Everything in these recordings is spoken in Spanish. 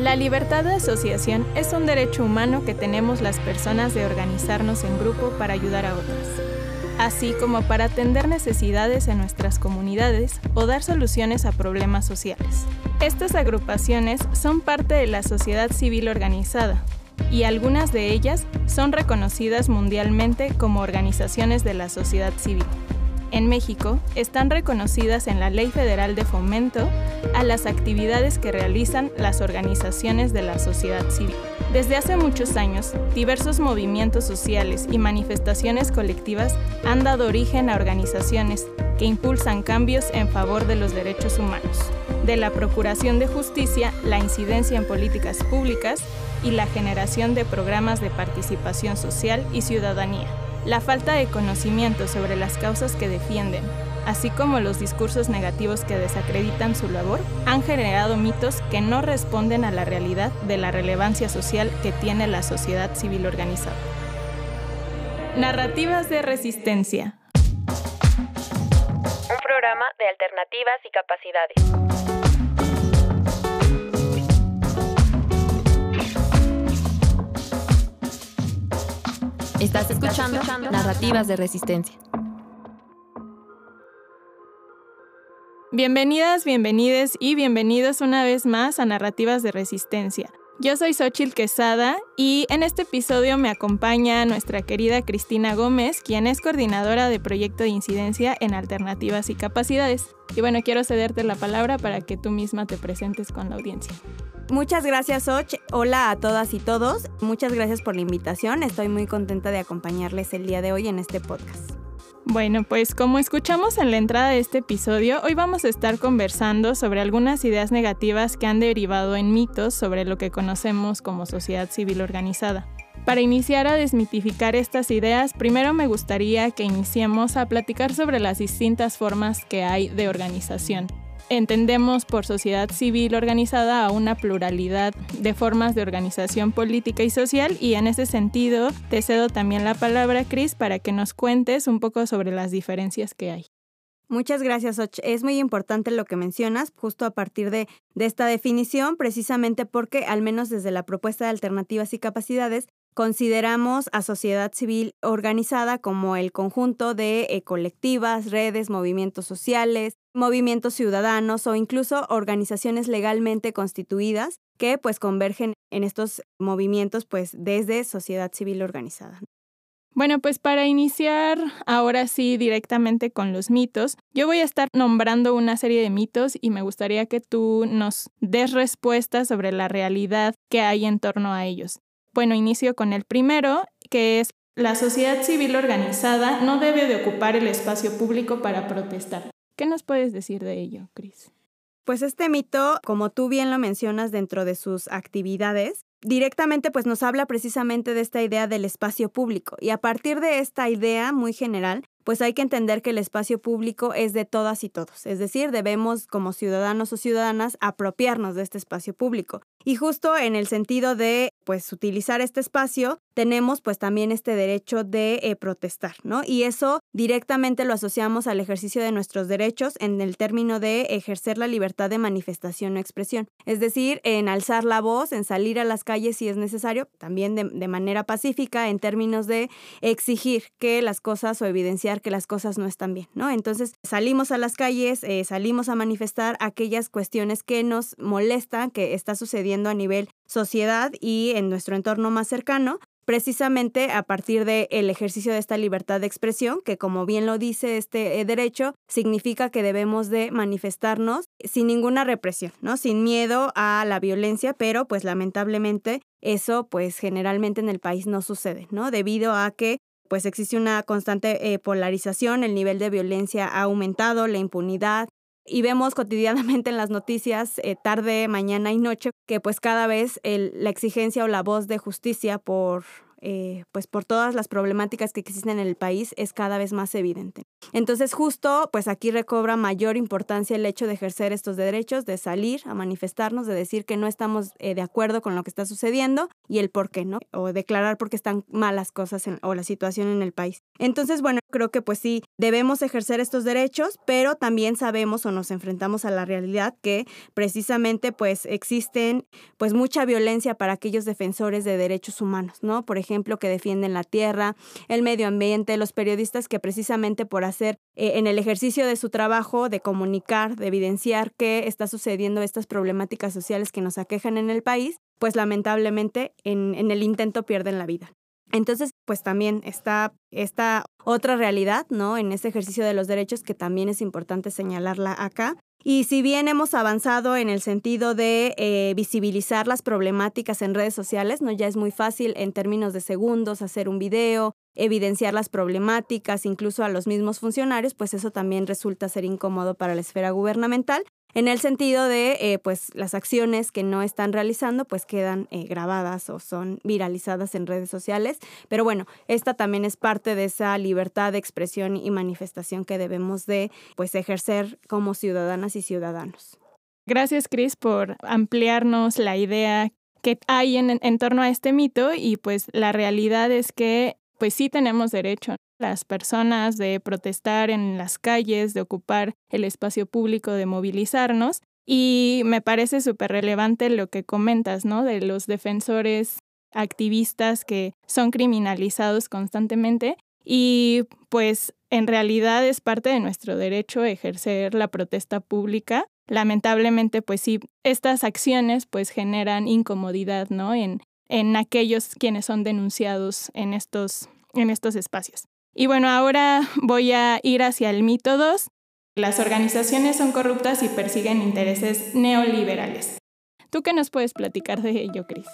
La libertad de asociación es un derecho humano que tenemos las personas de organizarnos en grupo para ayudar a otras, así como para atender necesidades en nuestras comunidades o dar soluciones a problemas sociales. Estas agrupaciones son parte de la sociedad civil organizada y algunas de ellas son reconocidas mundialmente como organizaciones de la sociedad civil en México están reconocidas en la Ley Federal de Fomento a las actividades que realizan las organizaciones de la sociedad civil. Desde hace muchos años, diversos movimientos sociales y manifestaciones colectivas han dado origen a organizaciones que impulsan cambios en favor de los derechos humanos, de la procuración de justicia, la incidencia en políticas públicas y la generación de programas de participación social y ciudadanía. La falta de conocimiento sobre las causas que defienden, así como los discursos negativos que desacreditan su labor, han generado mitos que no responden a la realidad de la relevancia social que tiene la sociedad civil organizada. Narrativas de resistencia. Un programa de alternativas y capacidades. Estás escuchando Narrativas de Resistencia. Bienvenidas, bienvenides y bienvenidos una vez más a Narrativas de Resistencia. Yo soy Xochil Quesada y en este episodio me acompaña nuestra querida Cristina Gómez, quien es coordinadora de proyecto de incidencia en alternativas y capacidades. Y bueno, quiero cederte la palabra para que tú misma te presentes con la audiencia. Muchas gracias, Och. Hola a todas y todos. Muchas gracias por la invitación. Estoy muy contenta de acompañarles el día de hoy en este podcast. Bueno, pues como escuchamos en la entrada de este episodio, hoy vamos a estar conversando sobre algunas ideas negativas que han derivado en mitos sobre lo que conocemos como sociedad civil organizada. Para iniciar a desmitificar estas ideas, primero me gustaría que iniciemos a platicar sobre las distintas formas que hay de organización entendemos por sociedad civil organizada a una pluralidad de formas de organización política y social y en ese sentido te cedo también la palabra, Cris, para que nos cuentes un poco sobre las diferencias que hay. Muchas gracias, Och. Es muy importante lo que mencionas, justo a partir de, de, esta definición, precisamente porque, al menos desde la propuesta de alternativas y capacidades, consideramos a sociedad civil organizada como el conjunto de eh, colectivas, redes, movimientos sociales, movimientos ciudadanos o incluso organizaciones legalmente constituidas que pues convergen en estos movimientos pues desde sociedad civil organizada. Bueno, pues para iniciar ahora sí directamente con los mitos, yo voy a estar nombrando una serie de mitos y me gustaría que tú nos des respuestas sobre la realidad que hay en torno a ellos. Bueno, inicio con el primero, que es la sociedad civil organizada no debe de ocupar el espacio público para protestar. ¿Qué nos puedes decir de ello, Cris? Pues este mito, como tú bien lo mencionas dentro de sus actividades, directamente pues nos habla precisamente de esta idea del espacio público y a partir de esta idea muy general pues hay que entender que el espacio público es de todas y todos, es decir, debemos como ciudadanos o ciudadanas apropiarnos de este espacio público. Y justo en el sentido de pues utilizar este espacio, tenemos pues también este derecho de eh, protestar, ¿no? Y eso directamente lo asociamos al ejercicio de nuestros derechos en el término de ejercer la libertad de manifestación o expresión, es decir, en alzar la voz, en salir a las calles si es necesario, también de, manera pacífica en términos de exigir que las cosas o evidenciar que las cosas no están bien, ¿no? Entonces salimos a las calles, eh, salimos a manifestar aquellas cuestiones que nos molestan, que está sucediendo a nivel sociedad y en nuestro entorno más cercano, precisamente a partir del el ejercicio de esta libertad de expresión, que como bien lo dice este eh, derecho, significa que debemos de manifestarnos sin ninguna represión, ¿no? Sin miedo a la violencia, pero pues lamentablemente eso pues generalmente en el país no sucede, ¿no? Debido a que pues existe una constante eh, polarización, el nivel de violencia ha aumentado, la impunidad, y vemos cotidianamente en las noticias, eh, tarde, mañana y noche, que pues cada vez la exigencia o la voz de justicia por eh, pues por todas las problemáticas que existen en el país, es cada vez más evidente. Entonces justo, pues aquí recobra mayor importancia el hecho de ejercer estos derechos, de salir a manifestarnos, de decir que no estamos eh, de acuerdo con lo que está sucediendo y el por qué, ¿no? O declarar por qué están malas cosas o la situación en el país. Entonces, bueno, creo que pues sí, debemos ejercer estos derechos, pero también sabemos o nos enfrentamos a la realidad que precisamente pues existen pues mucha violencia para aquellos defensores de derechos humanos, ¿no? Por ejemplo, que defienden la tierra, el medio ambiente, los periodistas que precisamente por hacer eh, en el ejercicio de su trabajo, de comunicar, de evidenciar qué está sucediendo, estas problemáticas sociales que nos aquejan en el país, pues lamentablemente en, el intento pierden la vida. Entonces, pues también está esta otra realidad, ¿no? En ese ejercicio de los derechos que también es importante señalarla acá. Y si bien hemos avanzado en el sentido de eh, visibilizar las problemáticas en redes sociales, ¿no? Ya es muy fácil en términos de segundos hacer un video, evidenciar las problemáticas, incluso a los mismos funcionarios, pues eso también resulta ser incómodo para la esfera gubernamental en el sentido de, eh, pues, las acciones que no están realizando, pues quedan eh, grabadas o son viralizadas en redes sociales. Pero bueno, esta también es parte de esa libertad de expresión y manifestación que debemos de, pues, ejercer como ciudadanas y ciudadanos. Gracias, Cris, por ampliarnos la idea que hay en, en torno a este mito y pues la realidad es que pues sí tenemos derecho las personas de protestar en las calles, de ocupar el espacio público, de movilizarnos. Y me parece súper relevante lo que comentas, ¿no? De los defensores activistas que son criminalizados constantemente. Y pues en realidad es parte de nuestro derecho ejercer la protesta pública. Lamentablemente, pues sí, estas acciones pues generan incomodidad, ¿no? En, en aquellos quienes son denunciados en estos, en estos espacios. Y bueno, ahora voy a ir hacia el mito 2. Las organizaciones son corruptas y persiguen intereses neoliberales. ¿Tú qué nos puedes platicar de ello, Cris?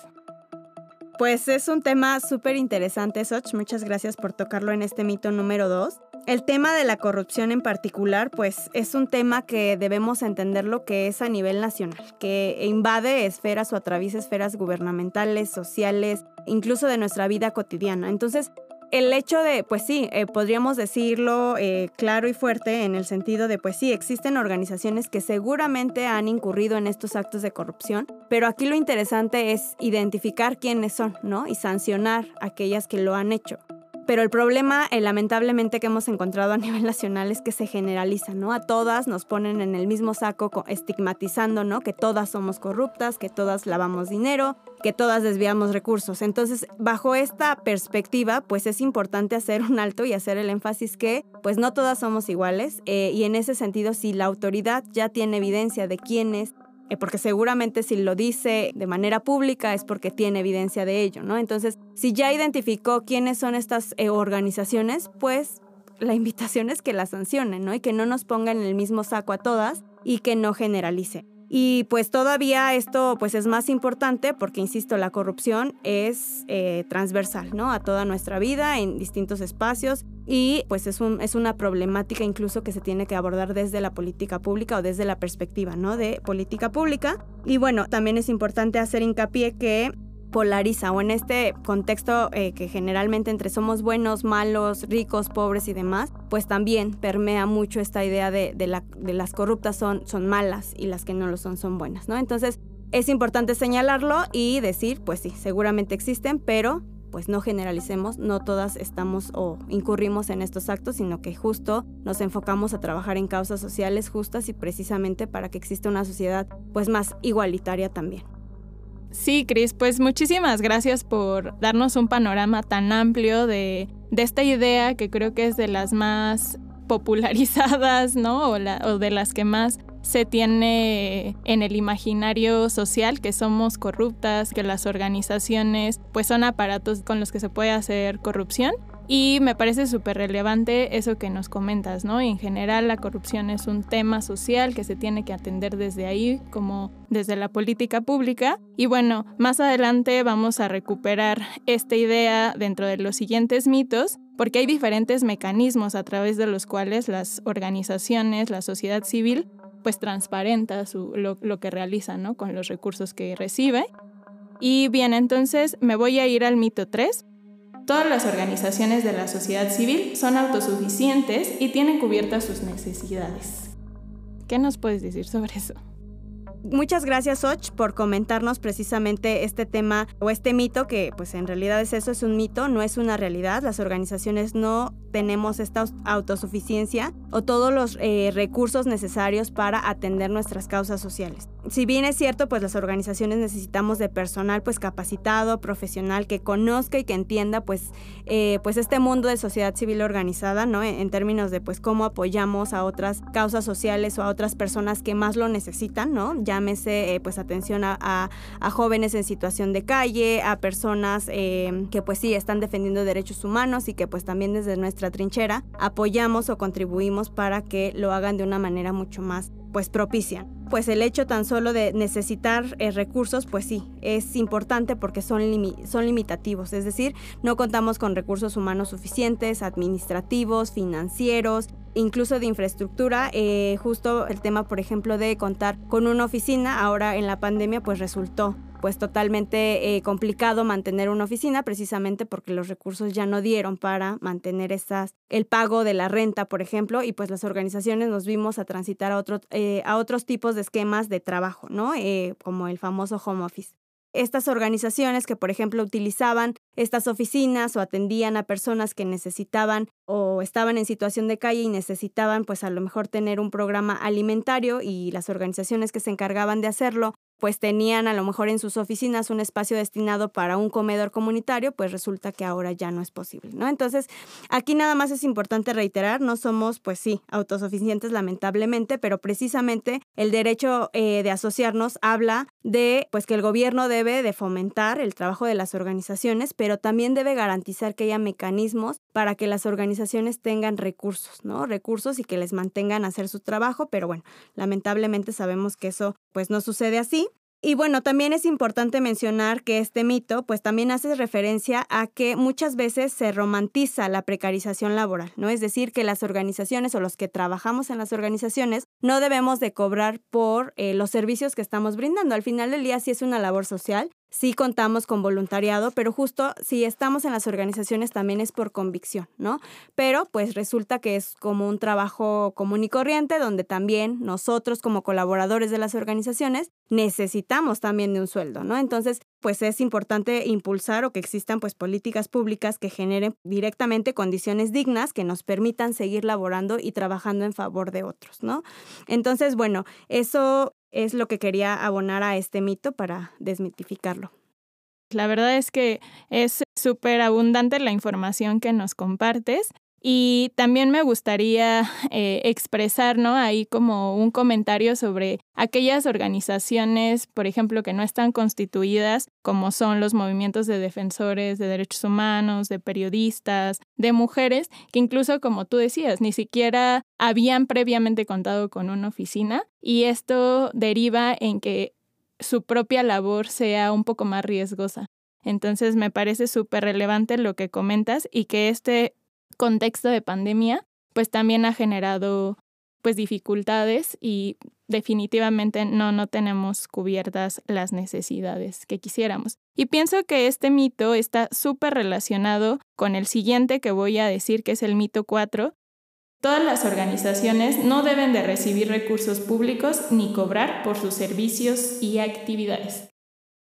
Pues es un tema súper interesante, Soch. Muchas gracias por tocarlo en este mito número 2. El tema de la corrupción en particular, pues es un tema que debemos entender lo que es a nivel nacional, que invade esferas o atraviesa esferas gubernamentales, sociales, incluso de nuestra vida cotidiana. Entonces, el hecho de, pues sí, eh, podríamos decirlo eh, claro y fuerte en el sentido de, pues sí, existen organizaciones que seguramente han incurrido en estos actos de corrupción, pero aquí lo interesante es identificar quiénes son, ¿no? Y sancionar a aquellas que lo han hecho. Pero el problema, eh, lamentablemente, que hemos encontrado a nivel nacional es que se generaliza, ¿no? A todas nos ponen en el mismo saco estigmatizando, ¿no? Que todas somos corruptas, que todas lavamos dinero, que todas desviamos recursos. Entonces, bajo esta perspectiva, pues es importante hacer un alto y hacer el énfasis que, pues no todas somos iguales. Eh, y en ese sentido, si la autoridad ya tiene evidencia de quiénes porque seguramente si lo dice de manera pública es porque tiene evidencia de ello, ¿no? Entonces, si ya identificó quiénes son estas eh, organizaciones, pues la invitación es que las sancionen, ¿no? Y que no nos pongan en el mismo saco a todas y que no generalice. Y pues todavía esto pues es más importante porque, insisto, la corrupción es eh, transversal, ¿no? A toda nuestra vida, en distintos espacios y pues es, un, es una problemática incluso que se tiene que abordar desde la política pública o desde la perspectiva, ¿no? De política pública. Y bueno, también es importante hacer hincapié que polariza o en este contexto eh, que generalmente entre somos buenos, malos, ricos, pobres y demás, pues también permea mucho esta idea de, las corruptas son, son malas y las que no lo son son buenas, ¿no? Entonces es importante señalarlo y decir, pues sí, seguramente existen, pero pues no generalicemos, no todas estamos o incurrimos en estos actos, sino que justo nos enfocamos a trabajar en causas sociales justas y precisamente para que exista una sociedad pues más igualitaria también. Sí, Cris, pues muchísimas gracias por darnos un panorama tan amplio de, esta idea que creo que es de las más popularizadas, ¿no? O, o de las que más se tiene en el imaginario social que somos corruptas, que las organizaciones pues son aparatos con los que se puede hacer corrupción y me parece súper relevante eso que nos comentas, ¿no? En general la corrupción es un tema social que se tiene que atender desde ahí, como desde la política pública. Y bueno, más adelante vamos a recuperar esta idea dentro de los siguientes mitos, porque hay diferentes mecanismos a través de los cuales las organizaciones, la sociedad civil, pues transparenta lo, que realiza, ¿no? Con los recursos que recibe. Y bien, entonces me voy a ir al mito 3 Todas las organizaciones de la sociedad civil son autosuficientes y tienen cubiertas sus necesidades. ¿Qué nos puedes decir sobre eso? Muchas gracias, Och, por comentarnos precisamente este tema o este mito, que pues en realidad es eso, es un mito, no es una realidad. Las organizaciones no tenemos esta autosuficiencia o todos los eh, recursos necesarios para atender nuestras causas sociales. Si bien es cierto, pues las organizaciones necesitamos de personal pues capacitado, profesional, que conozca y que entienda pues, eh, pues este mundo de sociedad civil organizada, ¿no? En, términos de pues cómo apoyamos a otras causas sociales o a otras personas que más lo necesitan, ¿no? Llámese eh, pues atención a, jóvenes en situación de calle, a personas que pues sí están defendiendo derechos humanos y que pues también desde nuestra trinchera apoyamos o contribuimos para que lo hagan de una manera mucho más pues propicia. Pues el hecho tan solo de necesitar eh, recursos, pues sí, es importante porque son, son limitativos, es decir, no contamos con recursos humanos suficientes, administrativos, financieros, incluso de infraestructura. Eh, justo el tema, por ejemplo, de contar con una oficina, ahora en la pandemia, pues resultó pues totalmente eh, complicado mantener una oficina precisamente porque los recursos ya no dieron para mantener estas, el pago de la renta, por ejemplo, y pues las organizaciones nos vimos a transitar a, otro, eh, a otros tipos de esquemas de trabajo, ¿no? Eh, como el famoso home office estas organizaciones que, por ejemplo, utilizaban estas oficinas o atendían a personas que necesitaban o estaban en situación de calle y necesitaban, pues a lo mejor tener un programa alimentario y las organizaciones que se encargaban de hacerlo pues tenían a lo mejor en sus oficinas un espacio destinado para un comedor comunitario, pues resulta que ahora ya no es posible, ¿no? Entonces, aquí nada más es importante reiterar, no somos, pues sí, autosuficientes lamentablemente, pero precisamente el derecho eh, de asociarnos habla de, pues que el gobierno debe de fomentar el trabajo de las organizaciones, pero también debe garantizar que haya mecanismos para que las organizaciones tengan recursos, ¿no? Recursos y que les mantengan a hacer su trabajo, pero bueno, lamentablemente sabemos que eso pues no sucede así. Y bueno, también es importante mencionar que este mito pues también hace referencia a que muchas veces se romantiza la precarización laboral, ¿no? Es decir, que las organizaciones o los que trabajamos en las organizaciones no debemos de cobrar por eh, los servicios que estamos brindando. Al final del día sí es una labor social sí contamos con voluntariado, pero justo si estamos en las organizaciones también es por convicción, ¿no? Pero pues resulta que es como un trabajo común y corriente donde también nosotros como colaboradores de las organizaciones necesitamos también de un sueldo, ¿no? Entonces, pues es importante impulsar o que existan pues políticas públicas que generen directamente condiciones dignas que nos permitan seguir laborando y trabajando en favor de otros, ¿no? Entonces, bueno, eso es lo que quería abonar a este mito para desmitificarlo. La verdad es que es súper abundante la información que nos compartes y también me gustaría eh, expresar, ¿no? Ahí como un comentario sobre aquellas organizaciones, por ejemplo, que no están constituidas, como son los movimientos de defensores de derechos humanos, de periodistas, de mujeres, que incluso, como tú decías, ni siquiera habían previamente contado con una oficina y esto deriva en que su propia labor sea un poco más riesgosa. Entonces me parece súper relevante lo que comentas y que este contexto de pandemia, pues también ha generado pues dificultades y definitivamente no, no tenemos cubiertas las necesidades que quisiéramos. Y pienso que este mito está súper relacionado con el siguiente que voy a decir, que es el mito 4. Todas las organizaciones no deben de recibir recursos públicos ni cobrar por sus servicios y actividades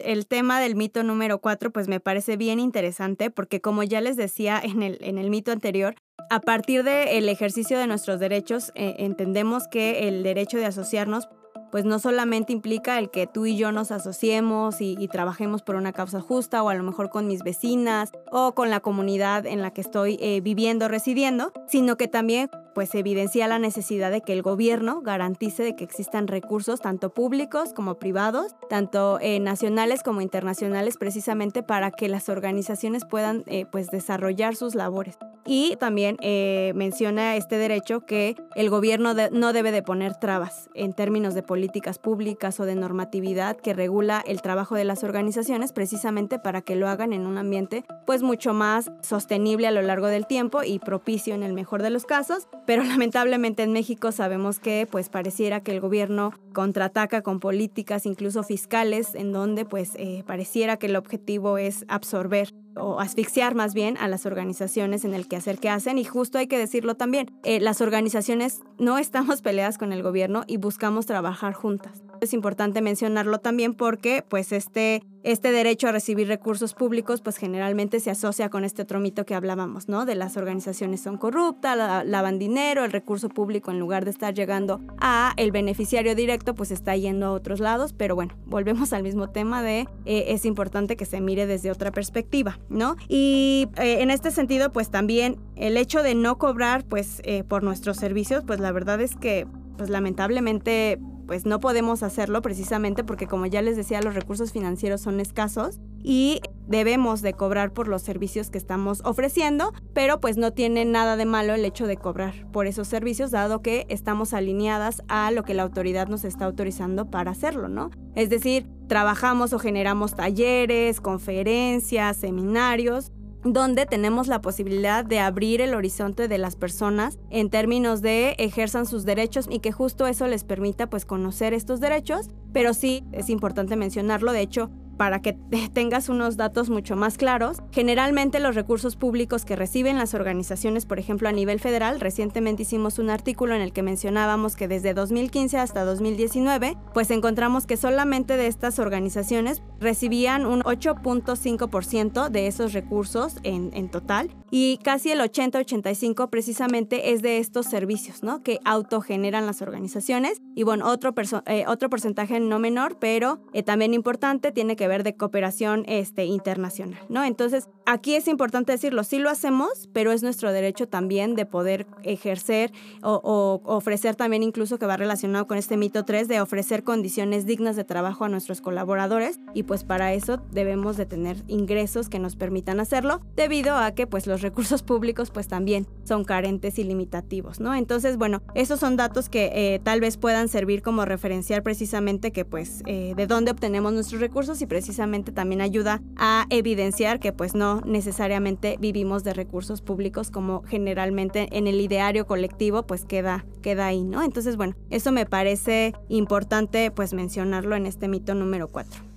el tema del mito número cuatro, pues me parece bien interesante porque como ya les decía en el, en el mito anterior, a partir del ejercicio de nuestros derechos, eh, entendemos que el derecho de asociarnos pues no solamente implica el que tú y yo nos asociemos y, trabajemos por una causa justa o a lo mejor con mis vecinas o con la comunidad en la que estoy eh, viviendo, residiendo, sino que también pues evidencia la necesidad de que el gobierno garantice de que existan recursos tanto públicos como privados, tanto eh, nacionales como internacionales, precisamente para que las organizaciones puedan eh, pues desarrollar sus labores. Y también eh, menciona este derecho que el gobierno no debe de poner trabas en términos de políticas públicas o de normatividad que regula el trabajo de las organizaciones precisamente para que lo hagan en un ambiente pues mucho más sostenible a lo largo del tiempo y propicio en el mejor de los casos. Pero lamentablemente en México sabemos que pues pareciera que el gobierno contraataca con políticas incluso fiscales en donde pues eh, pareciera que el objetivo es absorber o asfixiar más bien a las organizaciones en el quehacer que hacen y justo hay que decirlo también, eh, las organizaciones no estamos peleadas con el gobierno y buscamos trabajar juntas. Es importante mencionarlo también porque pues este este derecho a recibir recursos públicos pues generalmente se asocia con este otro mito que hablábamos, ¿no? De las organizaciones son corruptas, lavan dinero, el recurso público en lugar de estar llegando a el beneficiario directo pues está yendo a otros lados, pero bueno, volvemos al mismo tema de eh, es importante que se mire desde otra perspectiva, ¿no? Y eh, en este sentido pues también el hecho de no cobrar pues eh, por nuestros servicios pues la verdad es que pues lamentablemente pues no podemos hacerlo precisamente porque como ya les decía los recursos financieros son escasos y debemos de cobrar por los servicios que estamos ofreciendo, pero pues no tiene nada de malo el hecho de cobrar por esos servicios dado que estamos alineadas a lo que la autoridad nos está autorizando para hacerlo, ¿no? Es decir, trabajamos o generamos talleres, conferencias, seminarios donde tenemos la posibilidad de abrir el horizonte de las personas en términos de ejerzan sus derechos y que justo eso les permita pues conocer estos derechos, pero sí es importante mencionarlo, de hecho para que tengas unos datos mucho más claros, generalmente los recursos públicos que reciben las organizaciones, por ejemplo a nivel federal, recientemente hicimos un artículo en el que mencionábamos que desde 2015 hasta 2019, pues encontramos que solamente de estas organizaciones recibían un 8.5% de esos recursos en, en, total y casi el 80-85 precisamente es de estos servicios, ¿no? Que autogeneran las organizaciones y bueno, otro, eh, otro porcentaje no menor, pero eh, también importante, tiene que ver de cooperación este, internacional, ¿no? Entonces, aquí es importante decirlo, sí lo hacemos, pero es nuestro derecho también de poder ejercer o, ofrecer también incluso que va relacionado con este mito 3 de ofrecer condiciones dignas de trabajo a nuestros colaboradores y pues para eso debemos de tener ingresos que nos permitan hacerlo debido a que pues los recursos públicos pues también son carentes y limitativos, ¿no? Entonces, bueno, esos son datos que eh, tal vez puedan servir como referenciar precisamente que pues eh, de dónde obtenemos nuestros recursos y precisamente también ayuda a evidenciar que pues no necesariamente vivimos de recursos públicos como generalmente en el ideario colectivo pues queda, queda ahí, ¿no? Entonces, bueno, eso me parece importante pues mencionarlo en este mito número 4.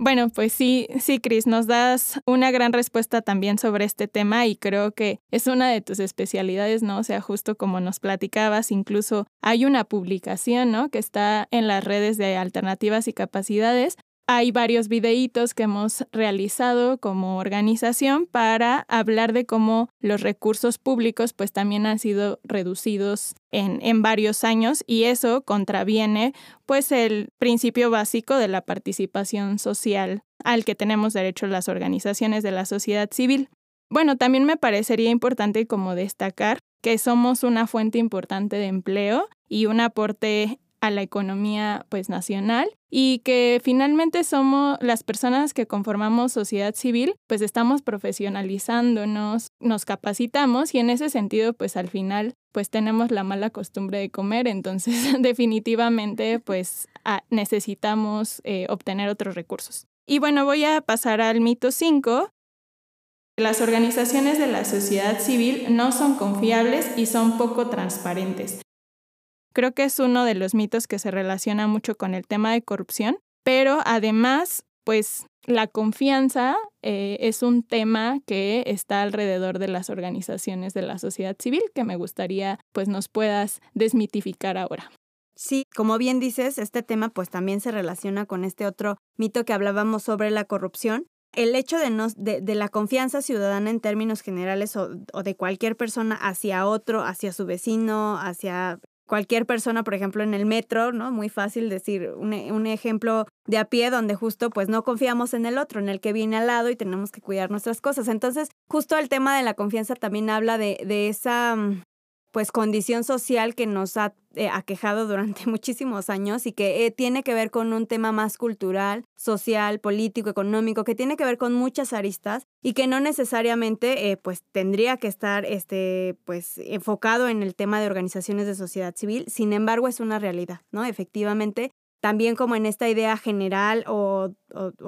Bueno, pues sí, sí, Cris, nos das una gran respuesta también sobre este tema y creo que es una de tus especialidades, ¿no? O sea, justo como nos platicabas, incluso hay una publicación, ¿no? Que está en las redes de alternativas y capacidades hay varios videitos que hemos realizado como organización para hablar de cómo los recursos públicos pues también han sido reducidos en, en, varios años y eso contraviene pues el principio básico de la participación social al que tenemos derecho las organizaciones de la sociedad civil. Bueno, también me parecería importante como destacar que somos una fuente importante de empleo y un aporte a la economía pues nacional y que finalmente somos las personas que conformamos sociedad civil, pues estamos profesionalizándonos, nos capacitamos y en ese sentido pues al final pues tenemos la mala costumbre de comer, entonces definitivamente pues necesitamos eh, obtener otros recursos. Y bueno, voy a pasar al mito 5. Las organizaciones de la sociedad civil no son confiables y son poco transparentes. Creo que es uno de los mitos que se relaciona mucho con el tema de corrupción, pero además, pues la confianza eh, es un tema que está alrededor de las organizaciones de la sociedad civil que me gustaría pues nos puedas desmitificar ahora. Sí, como bien dices, este tema pues también se relaciona con este otro mito que hablábamos sobre la corrupción. El hecho de, no, de, la confianza ciudadana en términos generales o, o, de cualquier persona hacia otro, hacia su vecino, hacia cualquier persona, por ejemplo, en el metro, ¿no? Muy fácil decir un, un, ejemplo de a pie donde justo pues no confiamos en el otro, en el que viene al lado y tenemos que cuidar nuestras cosas. Entonces, justo el tema de la confianza también habla de, de esa mm, pues condición social que nos ha eh, aquejado durante muchísimos años y que eh, tiene que ver con un tema más cultural, social, político, económico, que tiene que ver con muchas aristas y que no necesariamente eh, pues tendría que estar este pues enfocado en el tema de organizaciones de sociedad civil, sin embargo es una realidad, ¿no? Efectivamente también como en esta idea general o,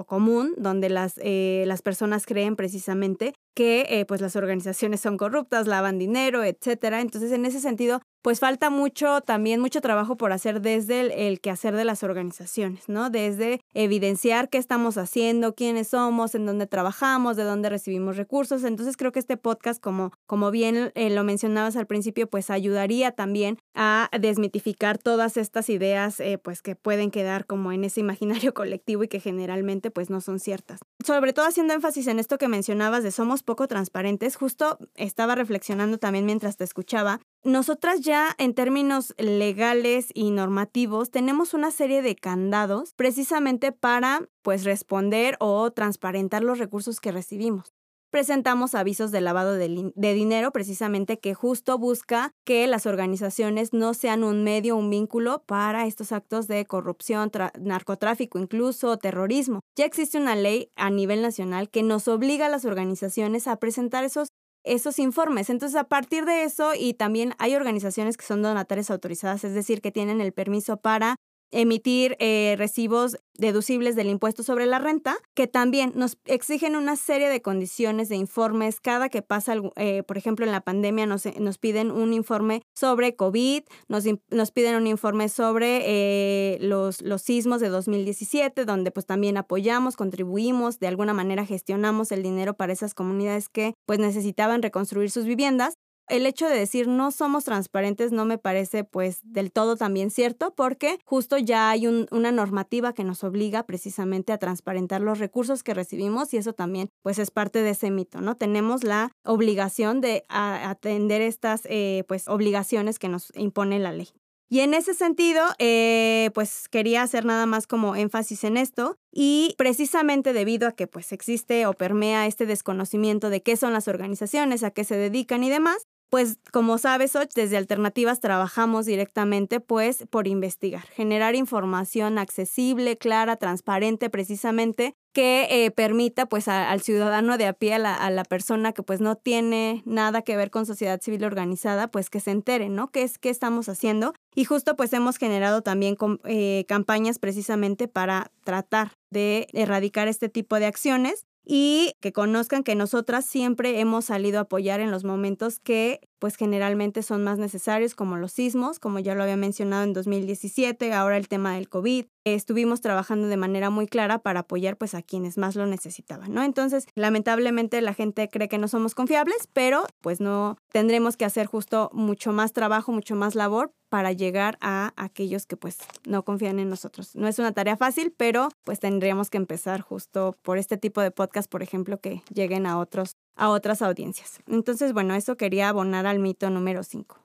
común, donde las, eh, las personas creen precisamente que eh, pues las organizaciones son corruptas, lavan dinero, etc. Entonces, en ese sentido, pues falta mucho, también mucho trabajo por hacer desde el, el, quehacer de las organizaciones, ¿no? Desde evidenciar qué estamos haciendo, quiénes somos, en dónde trabajamos, de dónde recibimos recursos. Entonces creo que este podcast, como, como bien eh, lo mencionabas al principio, pues ayudaría también a desmitificar todas estas ideas, eh, pues que pueden quedar como en ese imaginario colectivo y que generalmente pues no son ciertas. Sobre todo haciendo énfasis en esto que mencionabas de somos poco transparentes, justo estaba reflexionando también mientras te escuchaba nosotras ya en términos legales y normativos tenemos una serie de candados precisamente para pues responder o transparentar los recursos que recibimos. Presentamos avisos de lavado de, dinero precisamente que justo busca que las organizaciones no sean un medio, un vínculo para estos actos de corrupción, narcotráfico incluso, terrorismo. Ya existe una ley a nivel nacional que nos obliga a las organizaciones a presentar esos esos informes. Entonces, a partir de eso, y también hay organizaciones que son donatarias autorizadas, es decir, que tienen el permiso para emitir eh, recibos deducibles del impuesto sobre la renta, que también nos exigen una serie de condiciones de informes. Cada que pasa, eh, por ejemplo, en la pandemia nos, nos, piden un informe sobre COVID, nos, nos piden un informe sobre eh, los, los sismos de 2017, donde pues también apoyamos, contribuimos, de alguna manera gestionamos el dinero para esas comunidades que pues necesitaban reconstruir sus viviendas el hecho de decir no somos transparentes no me parece pues del todo también cierto porque justo ya hay una normativa que nos obliga precisamente a transparentar los recursos que recibimos y eso también pues es parte de ese mito, ¿no? Tenemos la obligación de atender estas eh, pues obligaciones que nos impone la ley. Y en ese sentido, eh, pues quería hacer nada más como énfasis en esto y precisamente debido a que pues existe o permea este desconocimiento de qué son las organizaciones, a qué se dedican y demás, pues como sabes, Och, desde Alternativas trabajamos directamente pues por investigar, generar información accesible, clara, transparente precisamente que eh, permita pues al ciudadano de a pie, a la, persona que pues no tiene nada que ver con sociedad civil organizada, pues que se entere, ¿no? ¿Qué es qué estamos haciendo? Y justo pues hemos generado también eh, campañas precisamente para tratar de erradicar este tipo de acciones y que conozcan que nosotras siempre hemos salido a apoyar en los momentos que pues generalmente son más necesarios como los sismos, como ya lo había mencionado en 2017, ahora el tema del COVID. Estuvimos trabajando de manera muy clara para apoyar pues a quienes más lo necesitaban, ¿no? Entonces, lamentablemente la gente cree que no somos confiables, pero pues no tendremos que hacer justo mucho más trabajo, mucho más labor para llegar a aquellos que pues no confían en nosotros. No es una tarea fácil, pero pues tendríamos que empezar justo por este tipo de podcast, por ejemplo, que lleguen a otros a otras audiencias. Entonces, bueno, eso quería abonar al mito número 5.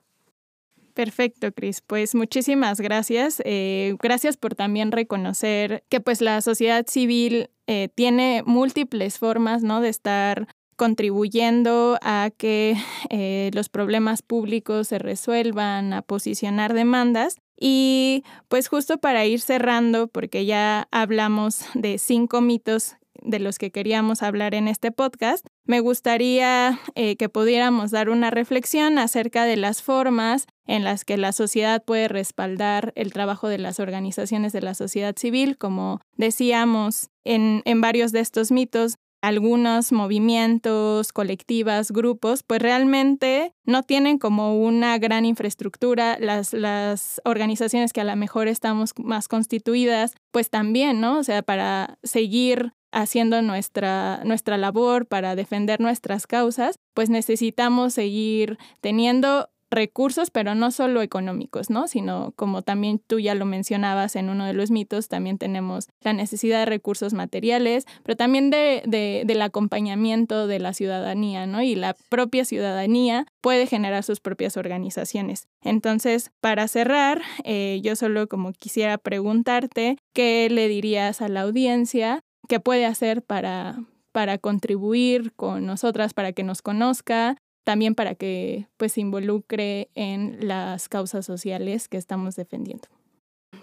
Perfecto, Cris. Pues muchísimas gracias. Eh, gracias por también reconocer que pues la sociedad civil eh, tiene múltiples formas, ¿no? De estar contribuyendo a que eh, los problemas públicos se resuelvan, a posicionar demandas. Y pues justo para ir cerrando, porque ya hablamos de cinco mitos de los que queríamos hablar en este podcast, me gustaría eh, que pudiéramos dar una reflexión acerca de las formas en las que la sociedad puede respaldar el trabajo de las organizaciones de la sociedad civil. Como decíamos en, en varios de estos mitos, algunos movimientos, colectivas, grupos, pues realmente no tienen como una gran infraestructura. Las, las organizaciones que a lo mejor estamos más constituidas, pues también, ¿no? O sea, para seguir haciendo nuestra, nuestra labor para defender nuestras causas, pues necesitamos seguir teniendo recursos, pero no solo económicos, ¿no? Sino como también tú ya lo mencionabas en uno de los mitos, también tenemos la necesidad de recursos materiales, pero también de, del acompañamiento de la ciudadanía, ¿no? Y la propia ciudadanía puede generar sus propias organizaciones. Entonces, para cerrar, eh, yo solo como quisiera preguntarte, ¿qué le dirías a la audiencia qué puede hacer para, para contribuir con nosotras, para que nos conozca, también para que pues se involucre en las causas sociales que estamos defendiendo.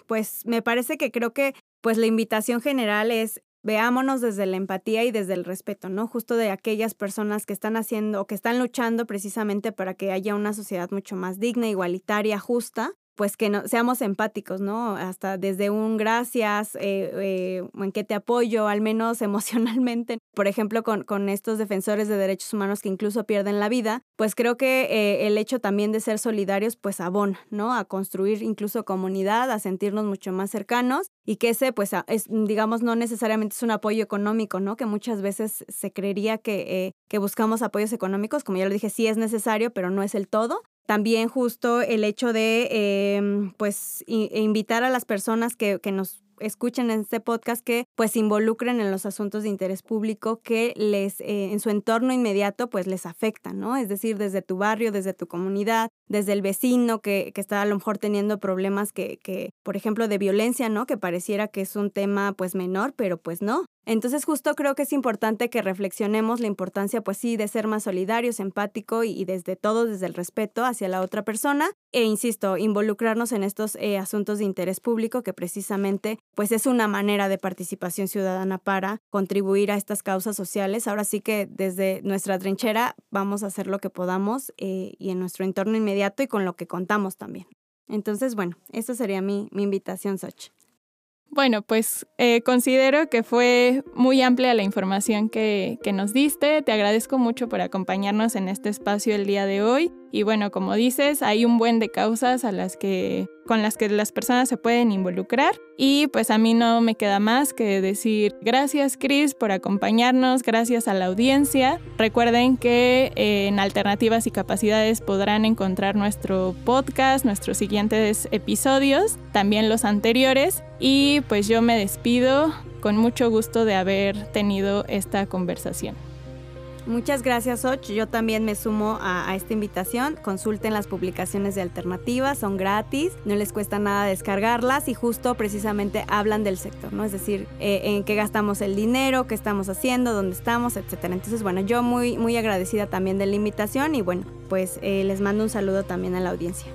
Pues me parece que creo que pues la invitación general es veámonos desde la empatía y desde el respeto, ¿no? Justo de aquellas personas que están haciendo o que están luchando precisamente para que haya una sociedad mucho más digna, igualitaria, justa pues que no, seamos empáticos, ¿no? Hasta desde un gracias, eh, eh, en qué te apoyo, al menos emocionalmente. Por ejemplo, con, con, estos defensores de derechos humanos que incluso pierden la vida, pues creo que eh, el hecho también de ser solidarios, pues abona, ¿no? A construir incluso comunidad, a sentirnos mucho más cercanos y que ese, pues, es, digamos, no necesariamente es un apoyo económico, ¿no? Que muchas veces se creería que, que buscamos apoyos económicos, como ya lo dije, sí es necesario, pero no es el todo. También justo el hecho de, em, pues, invitar a las personas que, que nos escuchen en este podcast que pues se involucren en los asuntos de interés público que les eh, en su entorno inmediato pues les afectan, ¿no? Es decir, desde tu barrio, desde tu comunidad, desde el vecino que, que está a lo mejor teniendo problemas que, que, por ejemplo, de violencia, ¿no? Que pareciera que es un tema pues menor, pero pues no. Entonces justo creo que es importante que reflexionemos la importancia, pues sí, de ser más solidarios, empático y, desde todo, desde el respeto hacia la otra persona. E insisto, involucrarnos en estos eh, asuntos de interés público que precisamente pues es una manera de participación ciudadana para contribuir a estas causas sociales. Ahora sí que desde nuestra trinchera vamos a hacer lo que podamos eh, y en nuestro entorno inmediato y con lo que contamos también. Entonces, bueno, esa sería mi, invitación, Soch. Bueno, pues eh, considero que fue muy amplia la información que, que, nos diste. Te agradezco mucho por acompañarnos en este espacio el día de hoy. Y bueno, como dices, hay un buen de causas a las que, con las que las personas se pueden involucrar. Y pues a mí no me queda más que decir gracias Chris por acompañarnos, gracias a la audiencia. Recuerden que eh, en Alternativas y Capacidades podrán encontrar nuestro podcast, nuestros siguientes episodios, también los anteriores. Y pues yo me despido con mucho gusto de haber tenido esta conversación. Muchas gracias, Och. Yo también me sumo a, esta invitación. Consulten las publicaciones de alternativas, son gratis, no les cuesta nada descargarlas y justo precisamente hablan del sector, ¿no? Es decir, eh, en qué gastamos el dinero, qué estamos haciendo, dónde estamos, etcétera. Entonces, bueno, yo muy, muy agradecida también de la invitación y bueno, pues eh, les mando un saludo también a la audiencia.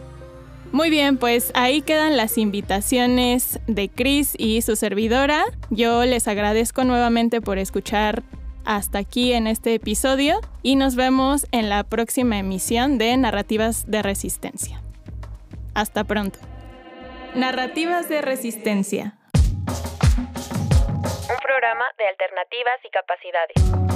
Muy bien, pues ahí quedan las invitaciones de Chris y su servidora. Yo les agradezco nuevamente por escuchar hasta aquí en este episodio y nos vemos en la próxima emisión de Narrativas de Resistencia. Hasta pronto. Narrativas de Resistencia. Un programa de alternativas y capacidades.